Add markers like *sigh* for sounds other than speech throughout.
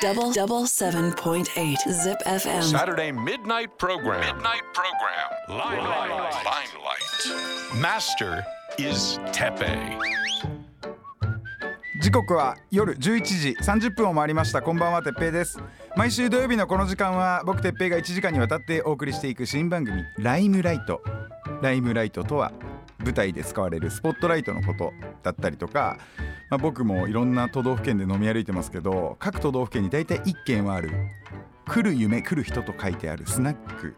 Double double seven point eight Zip FM. Saturday midnight program. Midnight program. Limelight. Limelight. Master is Tepe. 時刻は夜11時30分を回りましたこんばんはてっぺいです毎週土曜日のこの時間は僕てっぺいが1時間にわたってお送りしていく新番組ライムライトライムライトとは舞台で使われるスポットライトのことだったりとか、まあ、僕もいろんな都道府県で飲み歩いてますけど各都道府県に大体1軒はある来る夢来る人と書いてあるスナック。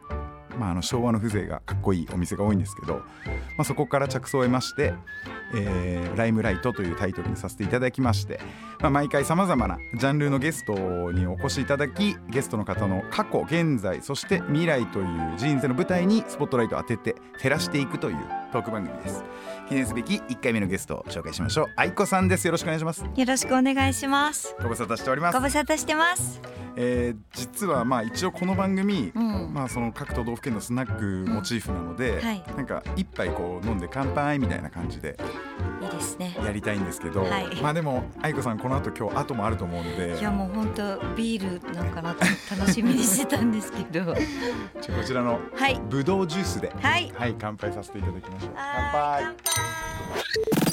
まあ、あの昭和の風情がかっこいいお店が多いんですけど、まあ、そこから着想を得まして「えーライムライト」というタイトルにさせていただきまして、まあ、毎回さまざまなジャンルのゲストにお越しいただきゲストの方の過去現在そして未来という人生の舞台にスポットライトを当てて照らしていくというトーク番組です記念すべき1回目のゲストを紹介しましょう愛子さんですよろしくお願いしますよろしくお願いします。ご無沙汰しておりますご無沙汰してます。えー実はまあ一応この番組、うんまあその各都道府県のスナックモチーフなので、んはいなんか一杯こう飲んで乾杯みたいな感じでいいですね。やりたいんですけど、はいまあでも愛子さんこの後今日後もあると思うんでいやもう本当ビールなんかなと楽しみにしてたんですけど。*laughs* ちょこちらのはい。ぶどうジュースで、はい。はい乾杯させていただきま乾は杯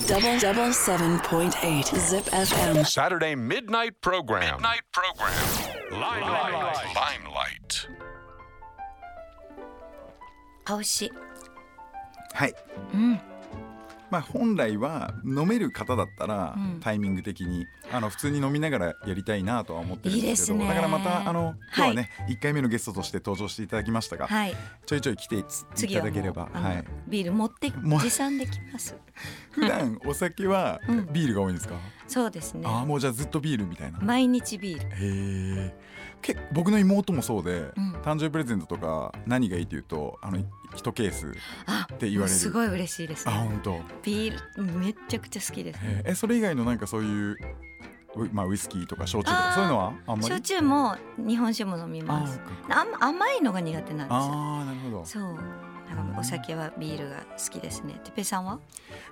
Double double seven point eight Zip FM. Saturday midnight program. Midnight program. Limelight. Limelight. あ美味しい。はいうん。 まあ本来は飲める方だったら、うん。タイミング的にあの普通に飲みながらやりたいなとは思ってるんですけどいいですね。だからまたあの今日はね、1回目のゲストとして登場していただきましたが、はい。ちょいちょい来ていただければ、あのはい、ビール持って持参できます。*laughs* 普段お酒はうん。ビールが多いんですか、そうですね。ああもうじゃあずっとビールみたいな、へ毎日ビール。えけ僕の妹もそうで、うん誕生日プレゼントとか何がいいって言うとあの1ケースあって言われるすごい嬉しいですあね。本当ビールめっちゃくちゃ好きです。ええそれ以外のなんかそういうウ,、まあ、ウイスキーとか焼酎とかそういうのはあんまり？焼酎も日本酒も飲みあます。甘いのが苦手なんですよ。あーなるほどそう。お酒はビールが好きですね。てっぺいさんは？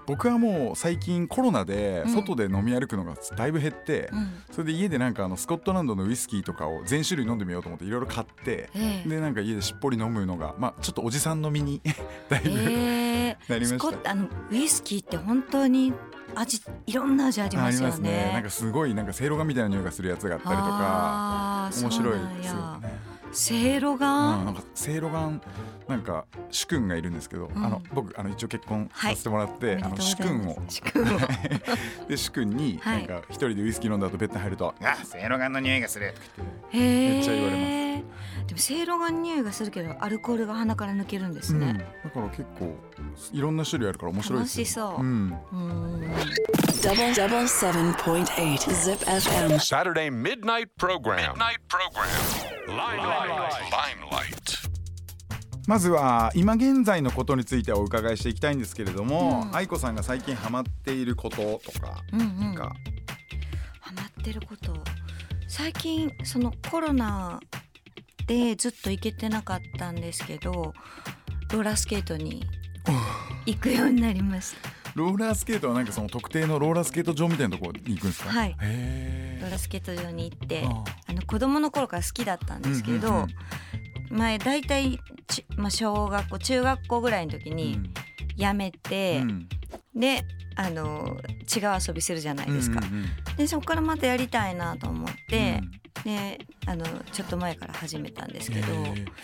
僕はもう最近コロナでうん外で飲み歩くのがだいぶ減って、うん。それで家でなんかあのスコットランドのウイスキーとかを全種類飲んでみようと思っていろいろ買ってええでなんか家でしっぽり飲むのがまあちょっとおじさん飲みに *laughs* だいぶ、ええなりましたあのウイスキーって本当に味いろんな味ありあますよねね。なんかすごいなんかせいろがみたいな匂いがするやつがあったりとか面白いですよやね。せいろうん、が、なんかせいろがんなんか主君がいるんですけど、うん。あの僕あの一応結婚はい。させてもらって、あの主君を。主君を。*laughs* で主君にはないんか一人でウイスキー飲んだ後ベッドに入ると「あせいろがんの匂いがする」とか言ってへめっちゃ言われれます。でもせいろがん匂いがするけどアルコールが鼻から抜けるんですうん、ね、だから結構いろんな種類あるから面白いですよ。楽しそう。うん、うーん Double double seven point eight Zip FM. Saturday midnight program. Midnight program. まずは今現在のことについてお伺いしていきたいんですけれども、うん。愛子さんが最近ハマっていることとかうんうん。が、ハマってること。最近そのコロナでずっと行けてなかったんですけどローラースケートに行くようになりましたローラースケートはなんかその特定のローラースケート場みたいなところに行くんですか？はい。へローラースケート場に行ってああ。の子供の頃から好きだったんですけど、うんうんうん前大体ち、まあ、小学校中学校ぐらいの時に辞めて、うん。であの違う遊びするじゃないですか。うんうんうん。でそこからまたやりたいなと思って、であのちょっと前から始めたんですけど、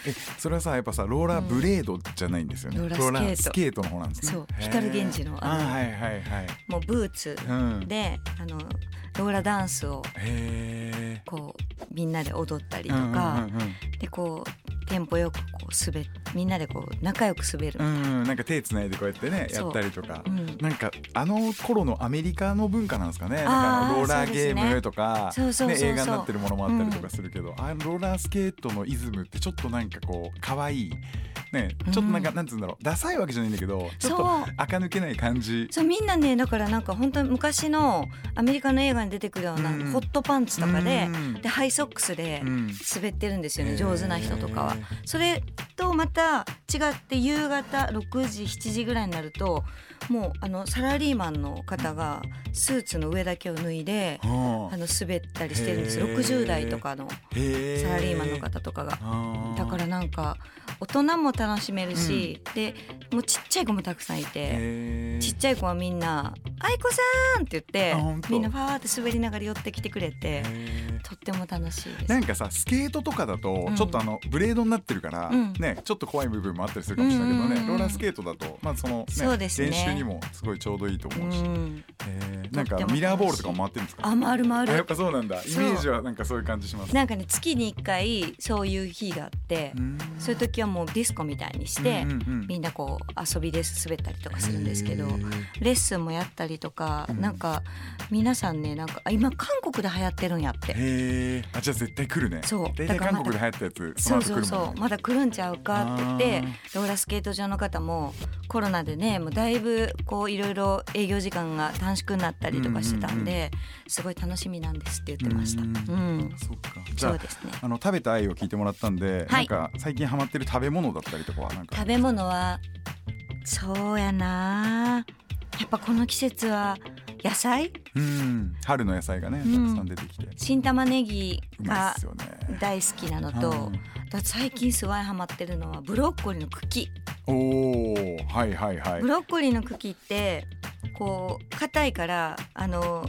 えそれはさやっぱさローラーブレードじゃないんですよね、ローラースケート。ースケート。の方なんですね。そう。光源氏のあのあはいはいはい。もうブーツうん。であのローラダンスをへこうみんなで踊ったりえとか、うんうんでこうテンポよくこう滑っみんなでこう仲良く滑る、うんうんうん。なんか手つないでこうやってねやったりとか、う。ん。なんかあの頃のアメリカの文化なんですかね。なんかローラーゲームとか、そうそうそうそう。ね映画になってるものもあったりとかするけど、あのローラースケートのイズムってちょっとなんかこう可愛いねちょっとなんか、うんなんつうんだろうダサいわけじゃないんだけどちょっと垢抜けない感じ。そうみんなねだからなんか本当に昔のアメリカの映画に出てくるようなうん。ホットパンツとかで,、うんでハイソックスでうん。滑ってるんですよね、上手な人とかは。それとまた違って夕方6時7時ぐらいになるともうあのサラリーマンの方がスーツの上だけを脱いであ。の滑ったりしてるんです。へー60代とかのへサラリーマンの方とかが。だからなんか大人も楽しめるし、でもうちっちゃい子もたくさんいて。ちっちゃい子はみんな「愛子さん!」って言ってみんなファーって滑りながら寄ってきてくれてとっても楽しいです。なんかさスケートとかだとうん。ちょっとあのブレードになってるから、うん。ねちょっと怖い部分もあったりするかもしれないけどね、うんうんうんローラースケートだとまあその、ねそうですね。練習にもすごいちょうどいいと思うし、うん、えー。なんかミラーボールとかも回ってるんですか？あ回る回る。あやっぱそうなんだ。イメージはなんかそういう感じします。なんかね月に1回そういう日があって、うん。そういう時はもうディスコみたいにして、うんうんうん。みんなこう遊びで滑ったりとかするんですけどレッスンもやったりとか、うん。なんか皆さんねなんかあ今韓国で流行ってるんやって。へえあじゃあ絶対来るね。そう。大体だからまた韓国で流行ったやつそそうそうそう。まだ来るんちゃうかって言ってあローラースケート場の方もコロナでねもうだいぶこういろいろ営業時間が短縮になったりとかしてたんで、すごい楽しみなんですって言ってました。ううん。ん、そっか。じゃあそうですね。あの食べた愛を聞いてもらったんで、はい。なんか最近ハマってる食べ物だったりとかはなんか。食べ物はそうやな。やっぱこの季節は野菜？うん。春の野菜がねうん。たくさん出てきて、新玉ねぎが大好きなのとうんだ最近すごいハマってるのはブロッコリーの茎。おおはいはいはい。ブロッコリーの茎ってこう硬いからあの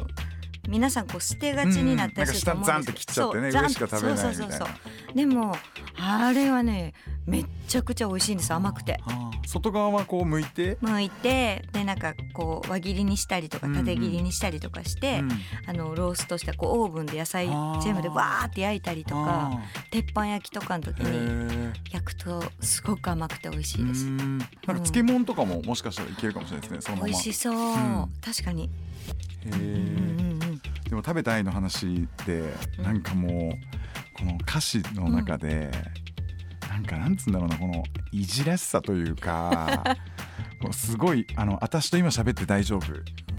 皆さんこう捨てがちになったりすると思うんですうんなんか下ザンって切っちゃってね上しか食べないみたいなそうそうそう。そうでもあれはねめっちゃくちゃ美味しいんです甘くて。外側はこう剥いて、剥いてでなんかこう輪切りにしたりとかうんうん。縦切りにしたりとかして、うん。あのローストしたこうオーブンで野菜全部でわーって焼いたりとかあ。鉄板焼きとかの時ーにへ焼くとすごく甘くて美味しいです。なんか漬物とかももしかしたらいけるかもしれないですねそのまま。美味しそう、ん。確かに、へうんうんーうんうん、でも食べた愛の話でうん。なんかもうこの歌詞の中で、なんかなんつうんだろうなこのいじらしさというか *laughs* もうすごいあの私と今喋って大丈夫、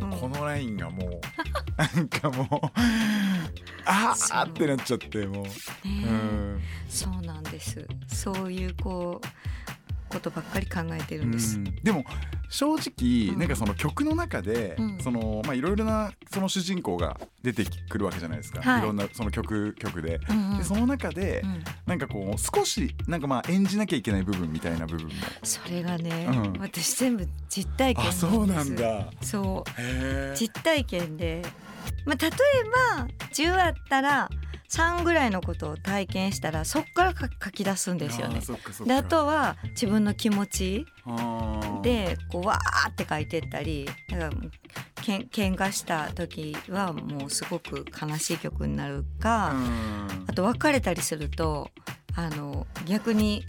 もうこのラインがもう *laughs* なんかもうあそう。ーってなっちゃってもう、ねうん。そうなんです。そういうこうことばっかり考えてるんです、うん。でも正直、うん。なんかその曲の中で、うん。そのまあいろいろなその主人公が出てくるわけじゃないですか、はい。いろんなその曲曲で。うんうん。でその中で、うん。なんかこう少しなんかまあ演じなきゃいけない部分みたいな部分も。それがね、うん。私全部実体験そうなんだ。そう。へ実体験で、まあ、例えば10あったら3ぐらいのことを体験したらそっからか書き出すんですよね。であとは自分の気持ちでこうわーって書いてったりだからけん喧嘩した時はもうすごく悲しい曲になるか、うん。あと別れたりするとあの逆に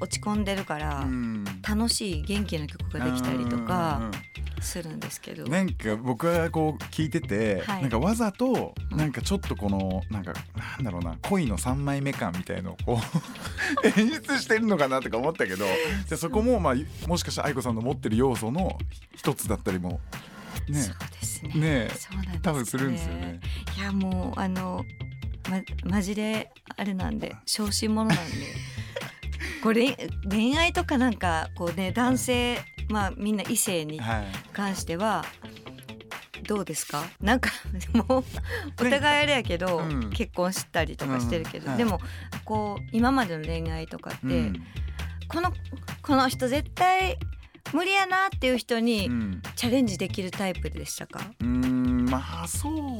落ち込んでるから、うん。楽しい元気な曲ができたりとかうんするんですけど。なんか僕はこう聞いてて、はいなんかわざとうんなんかちょっとこのなんかなんだろうな恋の3枚目感みたいのをこう *laughs* 演出してるのかなとか思ったけどじゃあそこもまあもしかしたら愛子さんの持ってる要素の一つだったりもねそうですね。ねえそうなんですね多分するんですよね。いやもうあのまマジであれなんで *laughs* 小心者なんで。*laughs* これ恋愛とかなんかこうね男性まあみんな異性にはい。関してはどうですか？なんか *laughs* もうお互いあれやけど、うん。結婚したりとかしてるけど、でもこう今までの恋愛とかって、うん。このこの人絶対無理やなっていう人にうん。チャレンジできるタイプでしたか、うーんまあそう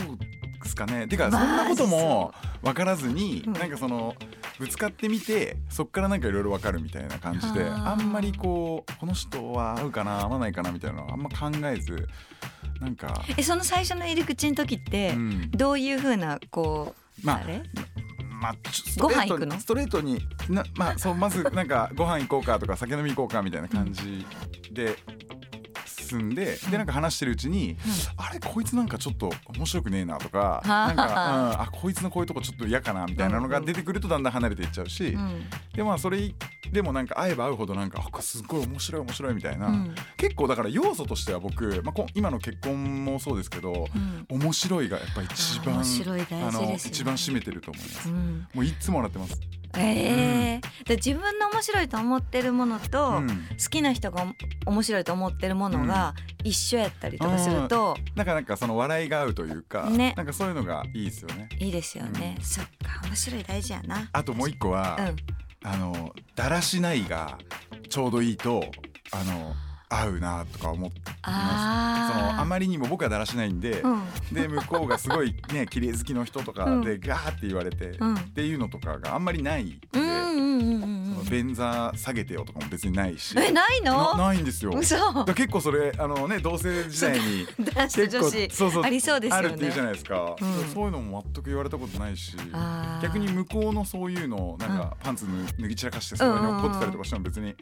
ですかね。てかそまあんなことも分からずに、うんなんかそのぶつかってみてそっからなんかいろいろ分かるみたいな感じであんまりこうこの人は合うかな合わないかなみたいなのはあんま考えずなんか、えその最初の入り口の時って、うん、どういう風なこう、まああれ？まあご飯行くの？にストレートになまあそうまずなんかご飯行こうかとか酒飲み行こうかみたいな感じで進んで、でなんか話してるうちに、あれこいつなんかちょっと面白くねえなとか *laughs* なんか、うん、あこいつのこういうとこちょっと嫌かなみたいなのが出てくるとだんだん離れていっちゃうし、うん。でまあそれでもなんか会えば会うほどなんかあすっごい面白い面白いみたいな、うん。結構だから要素としては僕、まあ、こ今の結婚もそうですけど、うん。面白いがやっぱ一番あの一番占めてると思います。うん。もういつも笑ってます。ええで自分の面白いと思ってるものと、うん。好きな人がお面白いと思ってるものが一緒やったりとかすると、なんかなんかその笑いが合うというか、ね。なんかそういうのがいいですよね。いいですよね、そっか面白い大事やな。あともう一個は、うん。あのだらしないがちょうどいいとあの合うなとか思ってますあー。そのあまりにも僕はだらしないんで、うん。で向こうがすごいね *laughs* 綺麗好きの人とかうん。でガーって言われて、うん。っていうのとかがあんまりないんで、便座下げてよとかも別にないし。えないの？なないんですよ。結構それあのね同性時代に男子と女子。そうそうありそうですよね。あるっていうじゃないですか、うん。そういうのも全く言われたことないし逆に向こうのそういうのをなんかパンツ脱脱ぎ散らかしてそこに怒ってたりとかしても別に。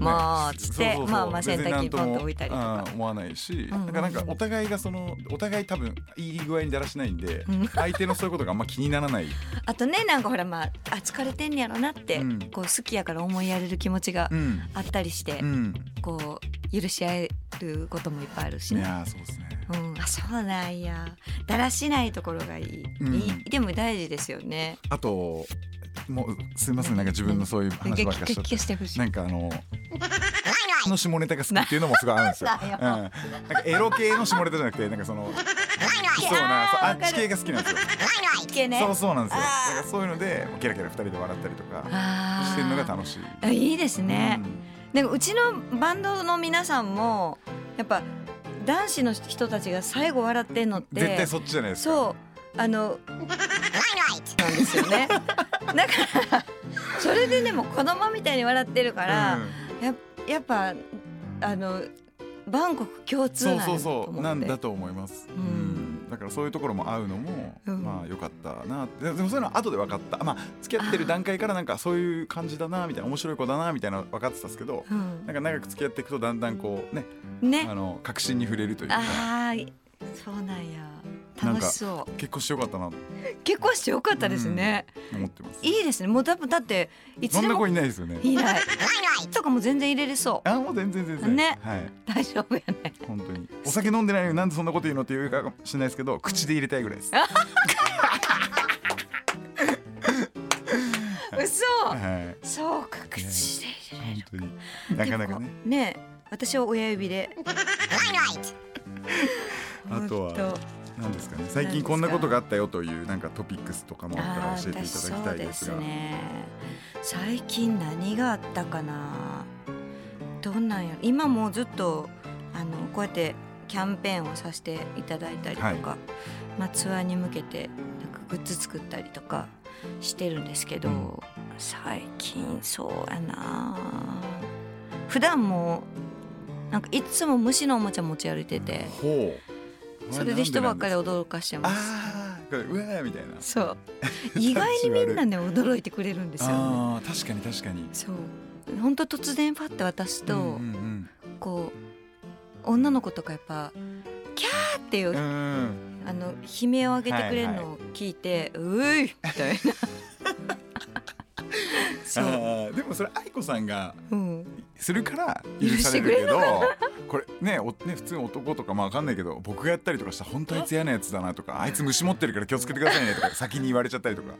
まあつってまあまあ洗濯機ポンと置いたりとか。うん思わないし、んうんうなんかお互いがそのお互い多分いい具合にだらしないんで、うん。相手のそういうことがあんま気にならない、あとねなんかほらまああ疲れてんやろなって、うん。こう好きやから思いやれる気持ちがうん。あったりして、うん、こう許し合えることもいっぱいあるしね。いやーそうですね。うん、あそうなんや。だらしないところがいい,、うん。いい。でも大事ですよね。あともうすいません。なんか自分のそういう話ばっかりしちゃて。ほしいなんかあの *laughs* の下ネタが好きっていうのもすごいあるんですよ。なんだようん、なんかエロ系の下ネタじゃなくてなんかそのそうなあっち系が好きなんですよ。そうそうなんですよ。だからそういうのでケラケラ二人で笑ったりとかしてるのが楽しい。あいいですね、うん。でもうちのバンドの皆さんもやっぱ男子の人たちが最後笑ってんのって。絶対そっちじゃないですか。そう。あのなんですよね *laughs* だからそれでねもう子供みたいに笑ってるから、ややっぱあのバンコク共通そうなんだとそうそう思ってなんだと思います。うん。うん。だからそういうところも合うのも、うん。まあ良かったなででもそういうのは後で分かった。まあ付き合ってる段階からなんかそういう感じだなみたいな面白い子だなみたいなの分かってたんですけど、うん。なんか長く付き合っていくとだんだんこうねね。あの確信に触れるというか。ああそうなんや楽しそう結婚してよかったなと結婚してよかったですね、思ってます。いいですねもう多分だっていつそんな子でもいないですよね。いないとかも全然入れれそあもう全然全然。ねはい。う大丈夫やね本当にお酒飲んでないのになんでそんなこと言うのって言うかもしれないですけど口で入れたいぐらいです。*laughs* 嘘はい。そうか口で入れれる本当になかなかね。ねえ私は親指で *laughs* あとはなんですかね。最近こんなことがあったよというなんかトピックスとかもあったら教えていただきたいですが。すね。最近何があったかな。どんなんやろ。今もうずっとあのこうやってキャンペーンをさせていただいたりとか、はい。まあ、ツアーに向けてなんかグッズ作ったりとかしてるんですけど、うん。最近そうやな。普段もなんかいつも虫のおもちゃ持ち歩いてて。ほうそれで人ばっかりあ驚かしてます。これうわーみたいな。そう。*laughs* 意外にみんなね驚いてくれるんですよね。あー確かに確かに。そう。本当突然パッて渡すと、うんうんこう女の子とかやっぱキャーっていう、うあの悲鳴を上げてくれるのを聞いて、ういみたいなでもそれ愛子さんがうん、するから許されるけどこれねおね普通の男とかまあわかんないけど僕がやったりとかしたら本当あいつ嫌なやつだなとかあ？いつ虫持ってるから気をつけてくださいねとか先に言われちゃったりとか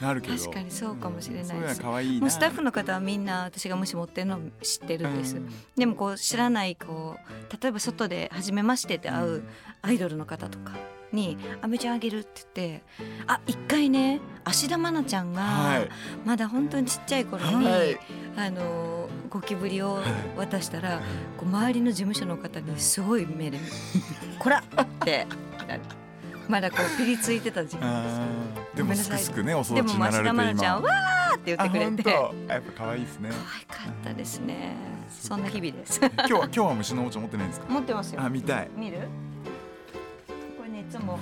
なるけど。確かにそうかもしれないです。そういうのは可愛いな。もうスタッフの方はみんな私が虫持ってるの知ってるんです、うん。でもこう知らないこう例えば外で初めましてって会うアイドルの方とかに「あめちゃんあげる」って言ってあ一回ね芦田愛菜ちゃんがはい。まだ本当にちっちゃい頃に、はい。あのゴキブリを渡したら、こう周りの事務所の方にすごい目で「*laughs* こら!」ってまだこうピリついてた時期あー。でもすくすくねお育ちでもになられて芦田愛菜ちゃん今わーって言ってくれて。やっぱ可愛いですね。可愛かったですね。そんな日々です。今日は今日は虫のおもちゃ持ってないんですか？持ってますよ。あ見たい。見る？つも。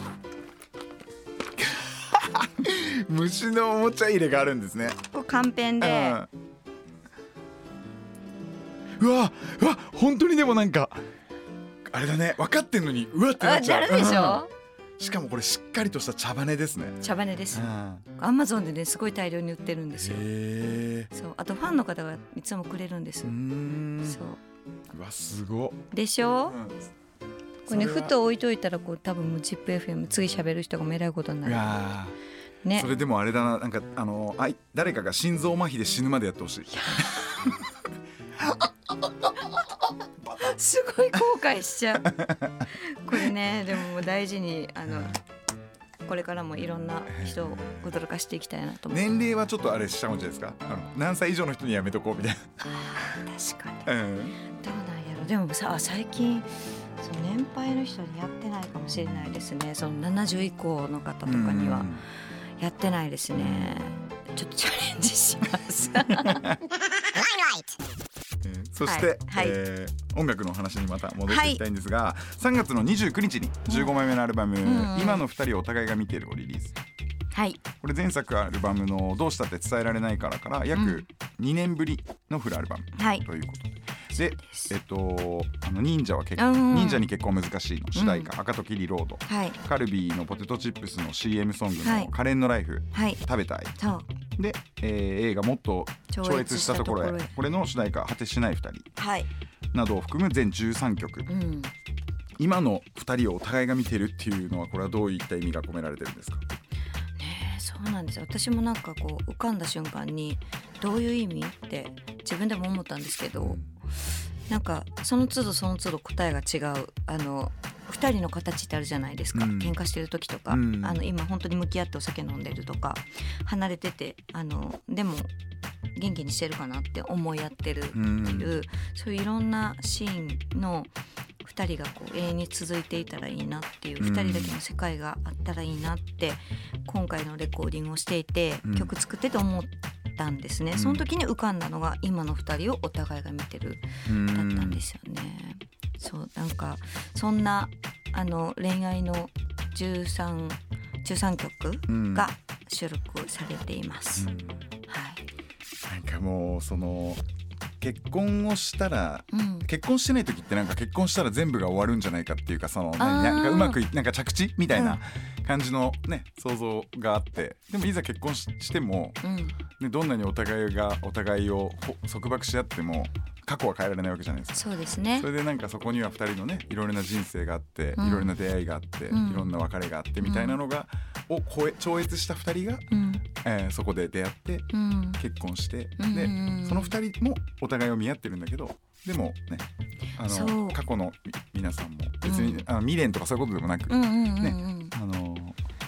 虫のおもちゃ入れがあるんですね。これカンペンで、うん。うわうわ本当にでもなんかあれだね分かってんのにうわってなあっちゃう。なるでしょ、うん。しかもこれしっかりとした茶羽ですね。茶羽です。うん。アマゾンでねすごい大量に売ってるんですよ。そうあとファンの方がいつもくれるんですうーん。そう。うわすごっ。でしょ？うんこれねふと置いといたらこう多分もう ZIPFM 次喋る人がもえらいことになうるわね。それでもあれだな。なんかあのあい誰かが心臓麻痺で死ぬまでやってほしい。すごい後悔しちゃう。これねでももう大事にあのこれからもいろんな人を驚かしていきたいなと思う、年齢はちょっとあれしちゃうんじゃないですか？あの何歳以上の人にやめとこうみたいあー確かに。な、うん、どうなんやろ。でもさ最近その年配の人にやってないかもしれないですね。その70以降の方とかにはやってないですね。ちょっとチャレンジします。う *laughs* んそして、はい。はい。えー音楽の話にまた戻っていきたいんですが、3月の29日に15枚目のアルバム「ん。今の二人をお互いが見てる」をリリース。はい。これ前作アルバムの「どうした？って伝えられないから」から約2年ぶりのフルアルバムはい。ということで。で、えっと、あの忍者は結うん。忍者に結婚難しいの主題歌、赤とキリロード、はい。カルビーのポテトチップスの CM ソングはい。の可憐のライフ、はい。食べたい。で、えー映画もっと超越したところへこれの主題歌果てしない二人。はい。などを含む全13曲。うん。今の2人をお互いが見てるっていうのはこれはどういった意味が込められてるんですか？ねえそうなんですよ。私もなんかこう浮かんだ瞬間にどういう意味？って自分でも思ったんですけどなんかその都度その都度答えが違う。あの2人の形ってあるじゃないですか、うん。喧嘩してる時とか、うん。あの今本当に向き合ってお酒飲んでるとか。離れててあのでも元気にしてるかなって思い合ってるうんいる、そういういろんなシーンの2人がこう永遠に続いていたらいいなっていううん。2人だけの世界があったらいいなって今回のレコーディングをしていてうん。曲作ってて思ったんですね、うんその時に浮かんだのが今の2人をお互いが見てるだだったんですよね。そうなんかそんなあの恋愛の13 13曲が収録されています。はい。なんかもうその結婚をしたらうん。結婚してない時ってなんか結婚したら全部が終わるんじゃないかっていうかそのななんかうまくいなんか着地みたいな感じのね想像があってでもいざ結婚ししても、うん。ね、どんなにお互いがお互いをほ束縛し合っても過去は変えられないわけじゃないですか。そうですねそ。れでなんかそこには2人のねいろいろな人生があって、うんいろいろな出会いがあって、うんいろんな別れがあってみたいなのが、を超え超越した2人が、うん。えーそこで出会ってうん。結婚して、うんでその2人もお互いを見合ってるんだけどでもねあの過去のみ皆さんも別に、うんあの未練とかそういうことでもなく、うんうんうんうん。ねあの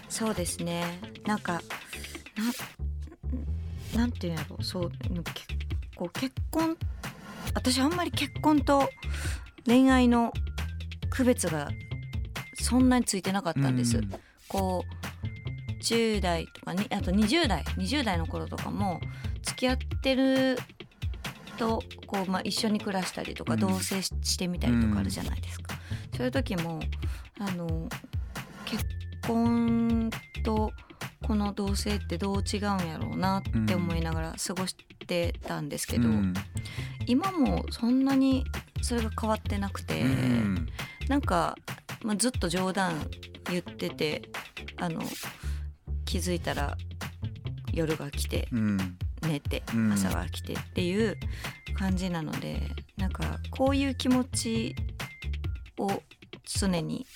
そうですね。なんかななんていうんやろうそう結構結婚私あんまり結婚と恋愛の区別がそんなについてなかったんです。うんこう10代とかにあと20代20代の頃とかも付き合ってるとこう、まあ、一緒に暮らしたりとか、うん同棲ししてみたりとかあるじゃないですか。そういう時もあの結婚とこの同棲ってどう違うんやろうなって思いながら過ごしてたんですけど、うん。今もそんなにそれが変わってなくて。うん。なんか、まあ、ずっと冗談言っててあの気づいたら夜が来てうん。寝てうん。朝が来てっていう感じなのでなんかこういう気持ちを常に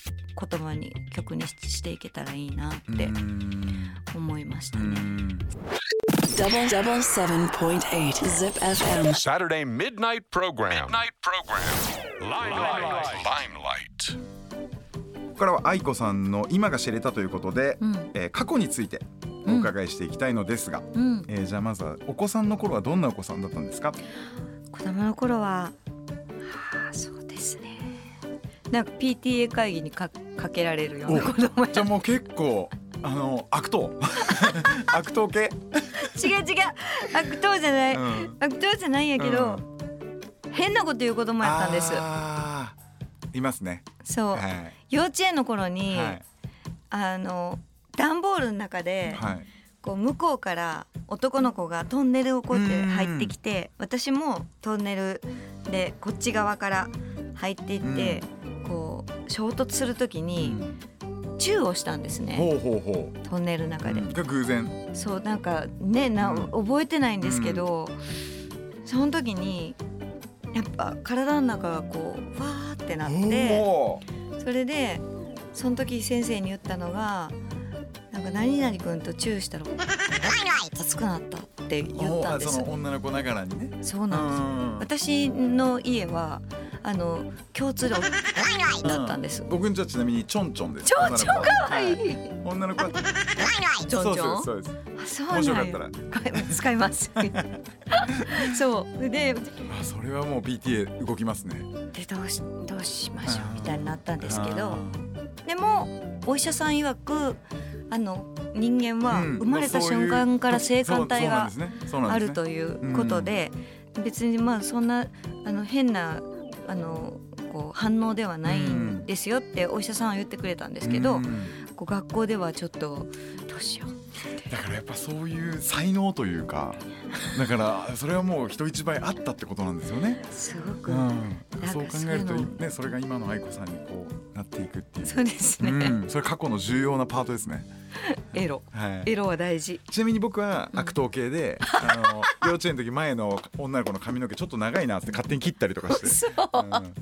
言葉に曲にししていけたらいいなってうん思いましたね。うん。Double double seven point eight Zip FM. Saturday midnight program. Midnight program. Limelight. Limelight. ここからは愛子さんの今が知れたということで、うんえー過去についてお伺いしていきたいのですが、うん、えーじゃあまずはお子さんの頃はどんなお子さんだったんですか？子供の頃はなんか PTA 会議にかかけられるような子供や。じゃあもう結構あの悪党。*laughs* 悪党系、違う違う。悪党じゃない、うん。悪党じゃないんやけど、変なこと言う子供やったんです。いますね。そう、はい。幼稚園の頃に、はい。あの段ボールの中で、はい。こう向こうから男の子がトンネルをこうやってうん。入ってきて私もトンネルでこっち側から入っていって、こう衝突する時にチューをしたんですね、ほうほうほトンネルの中う、で、うん。が偶然。そうなんかねな、うん。覚えてないんですけど、その時にやっぱ体の中がこうわーってなっておそれでその時先生に言ったのがなんか何々君とチューしたら熱くなったって言ったんですおその女の子ながらにね。そうなんです。うん私の家はあの共通でだったんです、僕んちはちなみにチョンチョンです。ちょんちょんかわい。い、女の子は。ちょんちょんそうですそうですあそうなんや。もしよかったら。使います。*laughs* そう。であそれはもう PTA 動きますね。でどうしどうしましょうみたいになったんですけあどでもお医者さん曰くあの人間はうん。生まれた瞬間から性感帯があるということで別にまあそんなあの変なあのこう反応ではないんですよってお医者さんは言ってくれたんですけどうん。こう学校ではちょっとどうしようだからやっぱそういう才能というか *laughs* だからそれはもう人一倍あったってことなんですよね。すごく、うん、そう考えるとねそれが今の愛子さんにこうなっていくっていう。そうですね、うん、それ過去の重要なパートですね。*laughs* エロはい。エロは大事ちなみに僕は悪党系で、あの *laughs* 幼稚園の時前の女の子の髪の毛ちょっと長いなって勝手に切ったりとかして、*laughs* そううん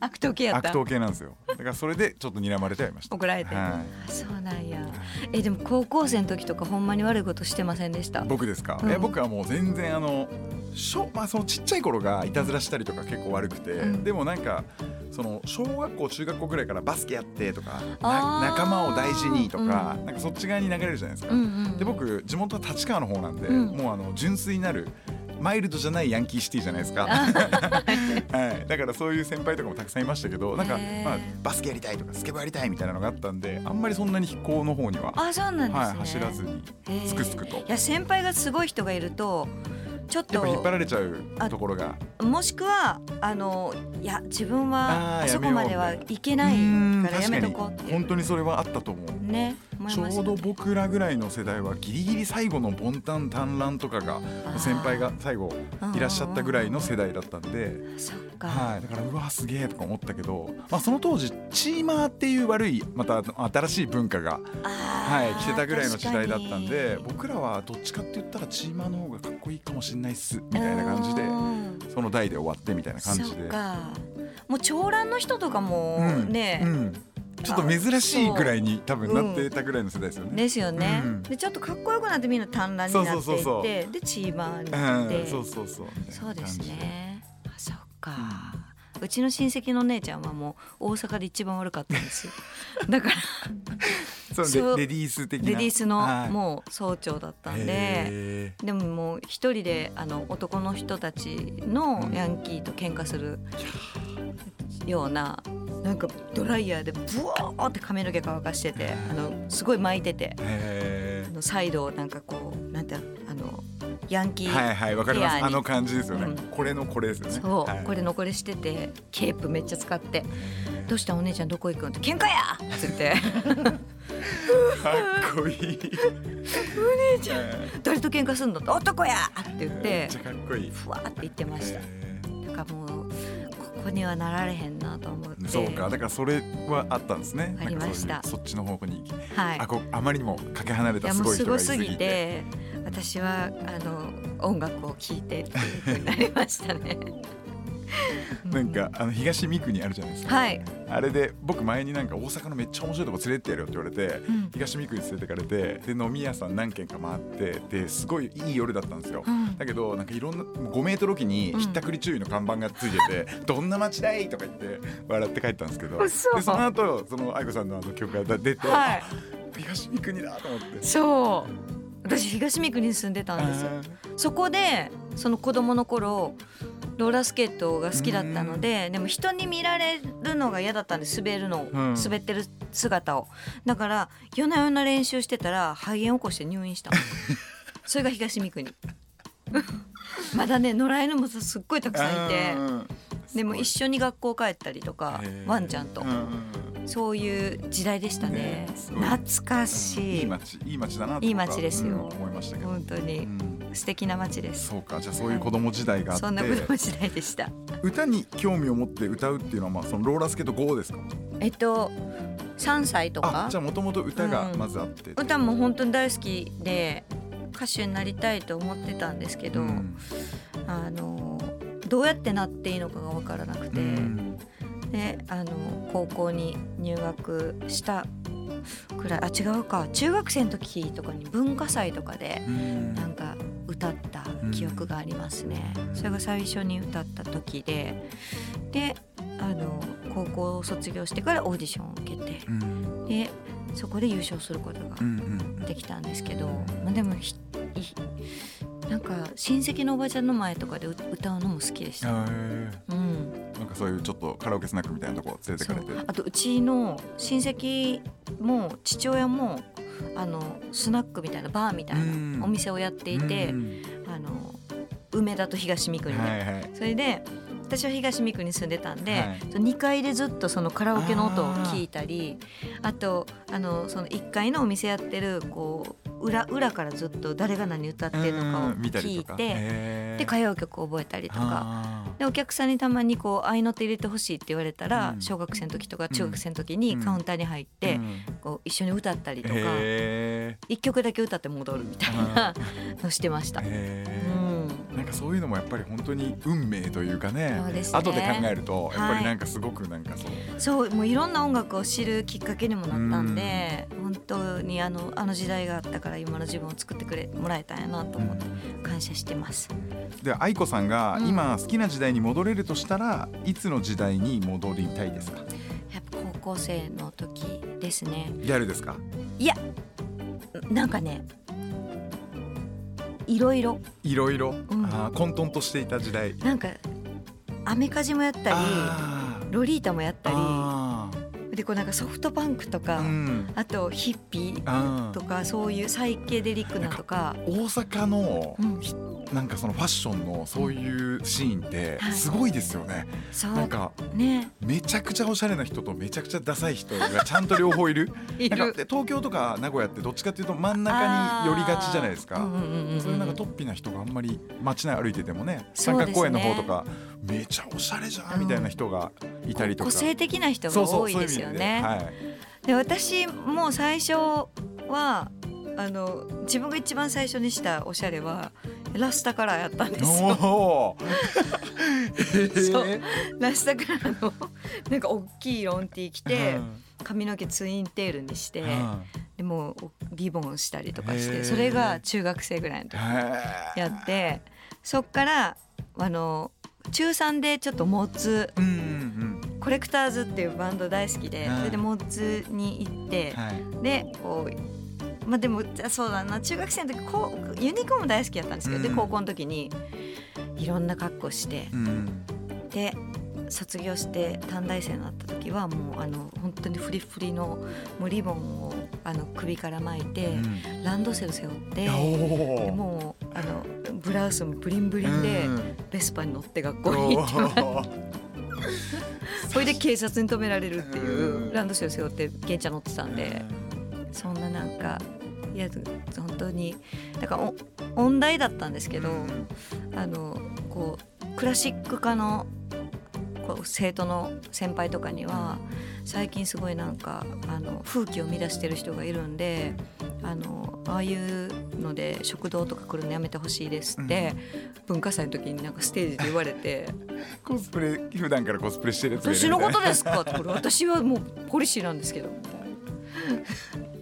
悪党系やった悪党系なんですよ。だからそれでちょっと睨まれてはいました。怒られて、はあそうなんやえでも高校生の時とかほんまに悪いことしてませんでした？い。僕ですか？うんえ僕はもう全然あの。小まあ、そのちっちゃい頃がいたずらしたりとか結構悪くて、うんでもなんかその小学校中学校ぐらいからバスケやってとか仲間を大事にとか、なんかそっち側に流れるじゃないですか、うんうんで僕地元は立川の方なんで、うん。もうあの純粋なるマイルドじゃないヤンキーシティじゃないですか、*laughs* はい、だからそういう先輩とかもたくさんいましたけどなんか、まあ、バスケやりたいとかスケボーやりたいみたいなのがあったんであんまりそんなに飛行の方には、あそうなんですね、はい、走らずにすくすくと。いや先輩がすごい人がいるとちょっやっぱ引っ張とられちゃうところが。もしくはあのいや自分はあそこまではいけないからやめとこうっていう。本当にそれはあったと思う。ねちょうど僕らぐらいの世代はギリギリ最後のボンタン単乱とかがー。先輩が最後いらっしゃったぐらいの世代だったんで、はい、だからうわすげえとか思ったけど、まあ、その当時チーマーっていう悪いまた新しい文化が、はい、来てたぐらいの時代だったんで僕らはどっちかって言ったらチーマーの方がかっこいいかもしれないっすみたいな感じでうん。その代で終わってみたいな感じそでもう長蘭の人とかもうん。ね、うんちょっと珍しいぐらいに多分なってたぐらいの世代ですよね。ですよね、うん。でちょっとかっこよくなってみんな単乱になっていってそうそうそうそう。でチーマーになって、うん、そうそうそう。そうですね。あそっか、うちの親戚の姉ちゃんはもう大阪で一番悪かったんですよ。だからレレディース的な。レディースのはい。もう総長だったんで、へでももう一人であの男の人たちのヤンキーと喧嘩するようななんかドライヤーでブワーって髪の毛乾かしててあのすごい巻いててあのサイドをなんかこうなんてあのヤンキー、ーはいはいわかります。あの感じですよね、うん。これのこれですよね。そう、はい。これ残りしててケープめっちゃ使って「どうした？お姉ちゃんどこ行くん?」って「喧嘩や!」っつって。かっこいい「お姉ちゃん誰と喧嘩すんの?」って「男や!」って言っめてっちゃかっこいい。ふわーって言ってました。へだからもうここにはなられへんなと思って。ーそうか。だからそれはあったんですね。ありました。そっちの方向に。はい。あこあまりにもかけ離れたすごい人がいすぎて。て私はあの音楽を聴いてっていう風になりましたね。なんかあの東三国あるじゃないですか、はい、あれで僕前になんか大阪のめっちゃ面白いとこ連れてってやるよって言われて、うん。東三国連れてかれてで飲み屋さん何軒か回ってですごいいい夜だったんですよ、うん。だけどなんかいろんな5メートルおきにうん。ひったくり注意の看板がついてて「*laughs* どんな街だい!」とか言って笑って帰ったんですけど。で嘘その後その愛子さんのあの曲が出て、はい。あ東三国だと思って。そう私東三国に住んでたんですよ。そこでその子供の頃ローラースケートが好きだったのででも人に見られるのが嫌だったんで滑るのを、うん。滑ってる姿を。だから夜な夜な練習してたら肺炎起こして入院したの。*laughs* それが東三国まだね野良犬もすっごいたくさんいてうん。でも一緒に学校帰ったりとかワンちゃんと。そういう時代でしたね。懐かしい。いい街いい街だなといい街ですよ。思いましたけど、本当に。うん。素敵な街です。そうかじゃあそういう子供時代があって、そんな子供時代でした。歌に興味を持って歌うっていうのはまあそのローラースケート5ですか？えっと3歳とか。あじゃあもともと歌がまずあって、歌も本当に大好きで歌手になりたいと思ってたんですけど、うん。あのどうやってなっていいのかが分からなくて、うん。であの高校に入学したくらいあ違うか中学生の時とかに文化祭とかでうん。なんか歌った記憶がありますね、うん。それが最初に歌った時でであの高校を卒業してからオーディションを受けてうん。でそこで優勝することができたんですけど、まあ、でもなんか親戚のおばちゃんの前とかで歌歌うのも好きでした。へうん、ーなんかそういうちょっとカラオケスナックみたいなとこ連れてそかれて。う。あとうちの親戚も父親もあのスナックみたいなバーみたいうん。なお店をやっていて、うん。あの梅田と東三国で、はいはい。それで私は東三国に住んでたんで、はい。その2階でずっとそのカラオケの音を聞いたりあとあのその1階のお店やってるこう裏裏からずっと誰が何歌ってるのかを聞いてで歌謡曲を覚えたりとか。あでお客さんにたまにこう合いの手入れてほしいって言われたら、うん。小学生の時とか中学生の時にうん。カウンターに入って、ーうん。こう一緒に歌ったりとかへ一曲だけ歌って戻るみたいなのしてました。うん、ーなんかそういうのもやっぱり本当に運命というかねそうですね。後で考えるとやっぱはいりなんかすごくなんかそう、そうもういろんな音楽を知るきっかけにもなったんで、本当にあのあの時代があったから今の自分を作ってくれもらえたんやなと思って感謝してます。で愛子さんがうん今好きな時代に戻れるとしたらいつの時代に戻りたいですか？やっぱ高校生の時ですね。ギャルですか？いやなんかねいろいろいろいろ、ん。あー混沌としていた時代。なんかアメカジもやったりロリータもやったありでこうなんかソフトパンクとか、ーうん。あとヒッピーとかそういうサイケデリックなとか。大阪の、なんかそのファッションのそういうシーンってはい。すごいですよね、そう。なんかね。めちゃくちゃおしゃれな人とめちゃくちゃダサい人が *laughs* ちゃんと両方いる。いなんか東京とか名古屋ってどっちかっていうと真ん中に寄りがちじゃないですか、うんうんそういうなんかトッピーな人があんまり街内歩いててもね三角公園の方とかめちゃおしゃれじゃんみたいな人がいたりとか、個性的な人が多いですよそういう意味ね。はい。で私も最初はあの自分が一番最初にしたおしゃれはラスタカラーやったんですよ。おー。*laughs* そう。へラスタカラーのなんか大きいロンティー着ーてうん。髪の毛ツインテールにしてうん。でもうリボンしたりとかしてそれが中学生ぐらいの時へやってそっからあの中3でちょっとモッツーうんうんコレクターズっていうバンド大好きではいそれでモッツに行ってうんはい。でこうまあでもあそうだな中学生の時こうユニコーンも大好きだったんですけど、でうん。高校の時にいろんな格好してうん。で卒業して短大生になった時はもうあの本当にフリフリのもうリボンをあの首から巻いて、うん。ランドセル背負って。でもうあのブラウスもブリンブリンでうん。ベスパに乗って学校に行ってもらっておーそれで警察に止められるっていううん。ランドセル背負って現茶乗ってたんでそんななんかいや本当にだからお音大だったんですけど、うん。あのこうクラシック科のこう生徒の先輩とかには最近すごいなんかあの風紀を乱してる人がいるんであのああいうので食堂とか来るのやめてほしいですって、文化祭の時になんかステージで言われて *laughs* コスプレ普段からコスプレしてる「やつ私のことですか?」ってこれ私はもうポリシーなんですけど。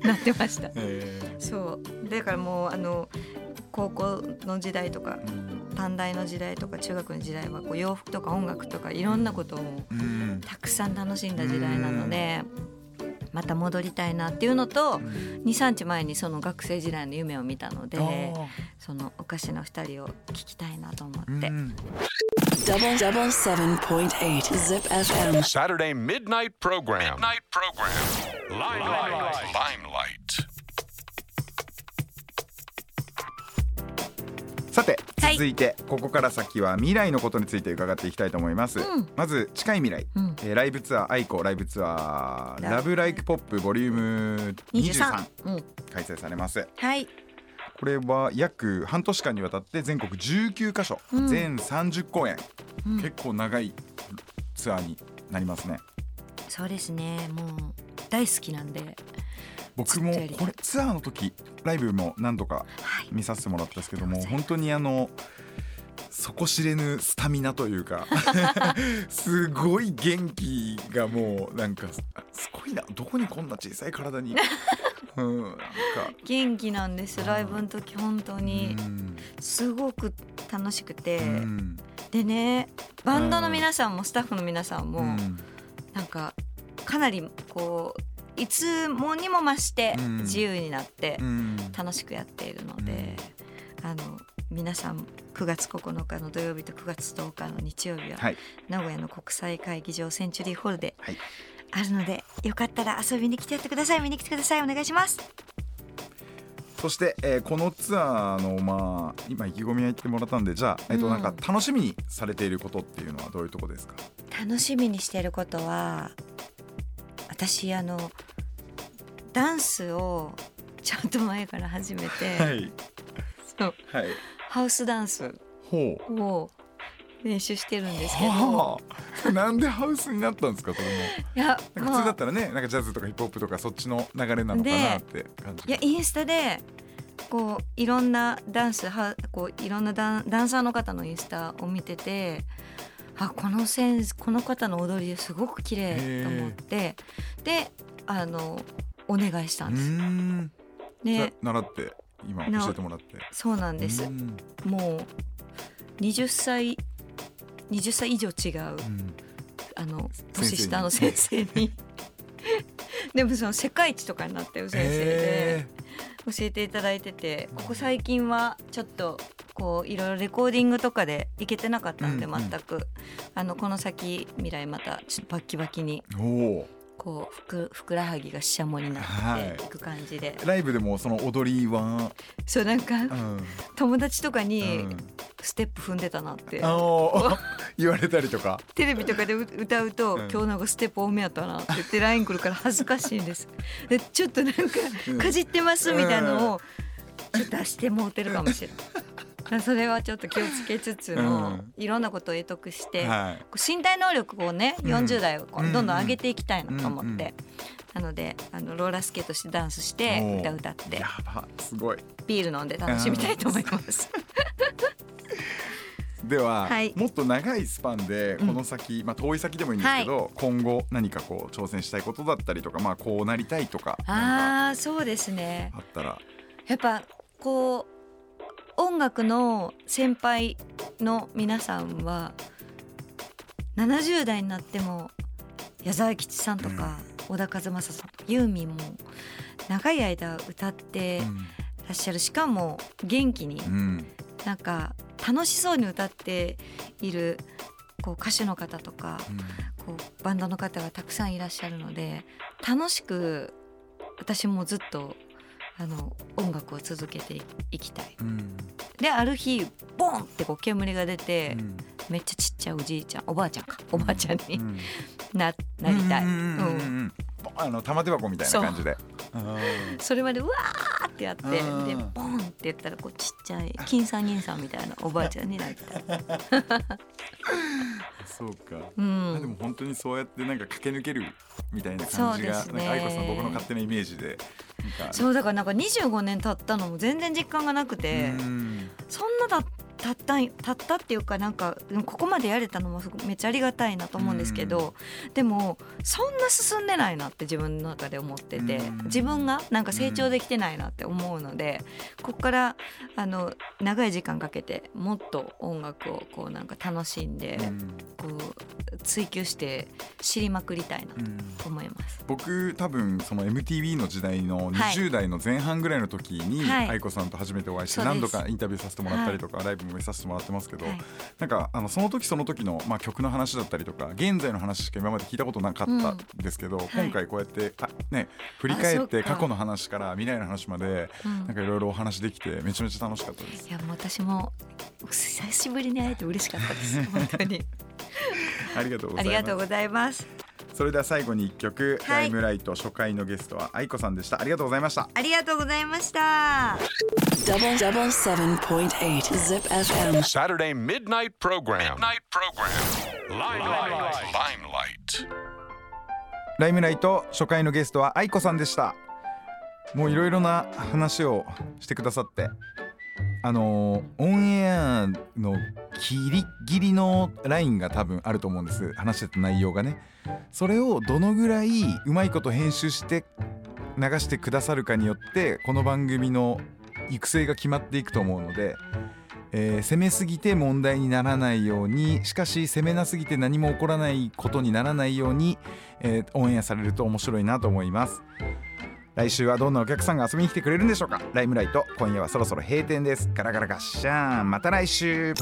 な。なってました。*laughs* へそう。だからもうあの高校の時代とかーうん。短大の時代とか中学の時代はこう洋服とか音楽とかいろんなことをうん。たくさん楽しんだ時代なのでまた戻りたいなっていうのと23日前にその学生時代の夢を見たのでそのおかしな2人を聞きたいなと思って。うん Double double seven point eight Zip FM. Saturday midnight program. Midnight program. Limelight. Limelight. さてはい。続いてここから先は未来のことについて伺っていきたいと思います、うん。まず近い未来、うん。えーライブツアー aiko ライブツアーラ Love Like Pop ボリューム23 23、うん、開催されます。はい。これは約半年間にわたって全国19カ所、うん。全30公演、うん。結構長いツアーになりますね。そうですね。もう大好きなんで僕もこれツアーの時ライブも何度かはい。見させてもらったんですけどもありがとうござい本当にあの底知れぬスタミナというか *laughs* すごい元気がもうなんかすすごいいなどこにこんな小さい体に。*laughs* うんなんか。元気なんですライブの時本当に。うん。すごく楽しくて、うん。でねバンドの皆さんもスタッフの皆さんも、うん。なんかかなりこういつもにも増してうん。自由になってうん。楽しくやっているので、あの皆さん9月9日の土曜日と9月10日の日曜日は、はい。名古屋の国際会議場センチュリーホールではい。あるので、よかったら遊びに来てやってください。見に来てください。お願いします。そして、えーこのツアーのまあ今意気込みは言ってもらったんでじゃあ、えっとうん。なんか楽しみにされていることっていうのはどういうとこですか？楽しみにしていることは私あのダンスをちょっと前から始めて、い。そう。はい。ハウスダンスを練習してるんですけど。はあ。*laughs* なんでハウスになったんですかそれも。いや普通だったらねなんかジャズとかヒップホップとかそっちの流れなのかなって感じいやインスタでこういろんなダンスはこういろんなダンダンサーの方のインスタを見ててあこのセンスこの方の踊りすごく綺麗と思ってであのお願いしたうん。です。で習って今な教えてもらって。そうなんです。うん。もう20歳20歳以上違ううん。あの年下の先生に。*laughs* でもその世界一とかになってる先生で。え。教えていただいててここ最近はちょっとこういろいろレコーディングとかで行けてなかったんでうんうん。全く、あのこの先未来またちょっとバッキバキにこうふくふくらはぎがししゃもになはいっていく感じで、ライブでもその踊りは、そうなんかうん。友達とかにうん。ステップ踏んでたなって、あの *laughs* 言われたりとか。テレビとかで歌歌うと、うん。今日なんかステップ多めやったなって言って LINE 来るから恥ずかしいんです。でちょっとなんかうん。かじってますみたいなのをちょっと出してもうてるかもしれない *laughs* それはちょっと気をつけつつの、うん。いろんなことを得得して、身体能力をねうん。40代をどんどん上げていきたいなと思って、うんうんなのであのローラースケートしてダンスして歌歌って。やばすごい。ビール飲んで楽しみたいと思います。*laughs* では、はい。もっと長いスパンでこの先、まあ遠い先でもいいんですけど、今後何かこう挑戦したいことだったりとかまあこうなりたいとかあそうですね。あったら。やっぱこう音楽の先輩の皆さんは70代になっても矢沢吉さんとか、小田和正さんとかユーミンも長い間歌ってらっしゃる。しかも元気になんか楽しそうに歌っているこう歌手の方とかこうバンドの方がたくさんいらっしゃるので楽しく私もずっとあの音楽を続けていきたい。うん。である日ボンってこう煙が出て、うん。めっちゃちっちゃいおじいちゃんおばあちゃんかおばあちゃんにうん。ななりたい。うんあの玉手箱みたいな感じで。*laughs* それまでうわーってやってでうん。ボンって言ったらこうちっちゃい金さん銀さんみたいなおばあちゃんになりた。い。そうか、うん。あでも本当にそうやってなんか駆け抜けるみたいな感じが、ね。なんか愛子さん僕の勝手なイメージで。そうだからなんか25年経ったのも全然実感がなくて、うん。そんなだたったんたったっていうかなんかここまでやれたのもめっちゃありがたいなと思うんですけど、でもそんな進んでないなって自分の中で思ってて、うん。自分がなんか成長できてないなって思うので、ここからあの長い時間かけてもっと音楽をこうなんか楽しんで、うん。こう追求して知りまくりたいなうん。と思います。僕多分その MTV の時代のはい。20代の前半ぐらいの時にはい。愛子さんと初めてお会いして何度かインタビューさせてもらったりとかライブも見させてもらってますけどはい。なんかあのその時その時のまあ曲の話だったりとか現在の話しか今まで聞いたことなかったんですけどはい。今回こうやってあね振り返って過去の話から未来の話までうん。なんかいろいろお話できてめちゃめちゃ楽しかったです。い。やもう私も久しぶりに会えて嬉しかったです。*laughs* 本当に。ありがとうござあいますそれでは最後に一曲、はいタイムライト初回のゲストは愛子さんでしたありがとうございましたありがとうございました Double double seven point eight Zip FM. Saturday midnight program. Midnight program. Limelight. Limelight. ライムライト初回のゲストは愛子さんでしたもういろいろな話をしてくださってあのーオンエアのギリギリのラインが多分あると思うんです話してた内容がねそれをどのぐらいうまいこと編集して流してくださるかによってこの番組の育成が決まっていくと思うので、えー攻めすぎて問題にならないようにしかし攻めなすぎて何も起こらないことにならないように、えーオンエアされると面白いなと思います。来週はどんなお客さんが遊びに来てくれるんでしょうかライムライト今夜はそろそろ閉店ですガラガラガッシャーンまた来週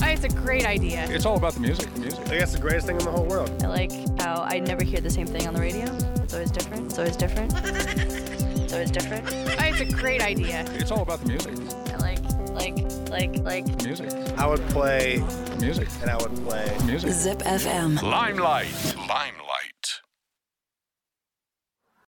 Oh, it's a great idea. It's all about the music. The music. I guess the greatest thing in the whole world. I like how I never hear the same thing on the radio. It's always different. It's always different. It's always different. Oh, it's a great idea. It's all about the music. I like, like, like, like. The music. I would play music. and I would play. Music. Zip FM. Limelight. Limelight.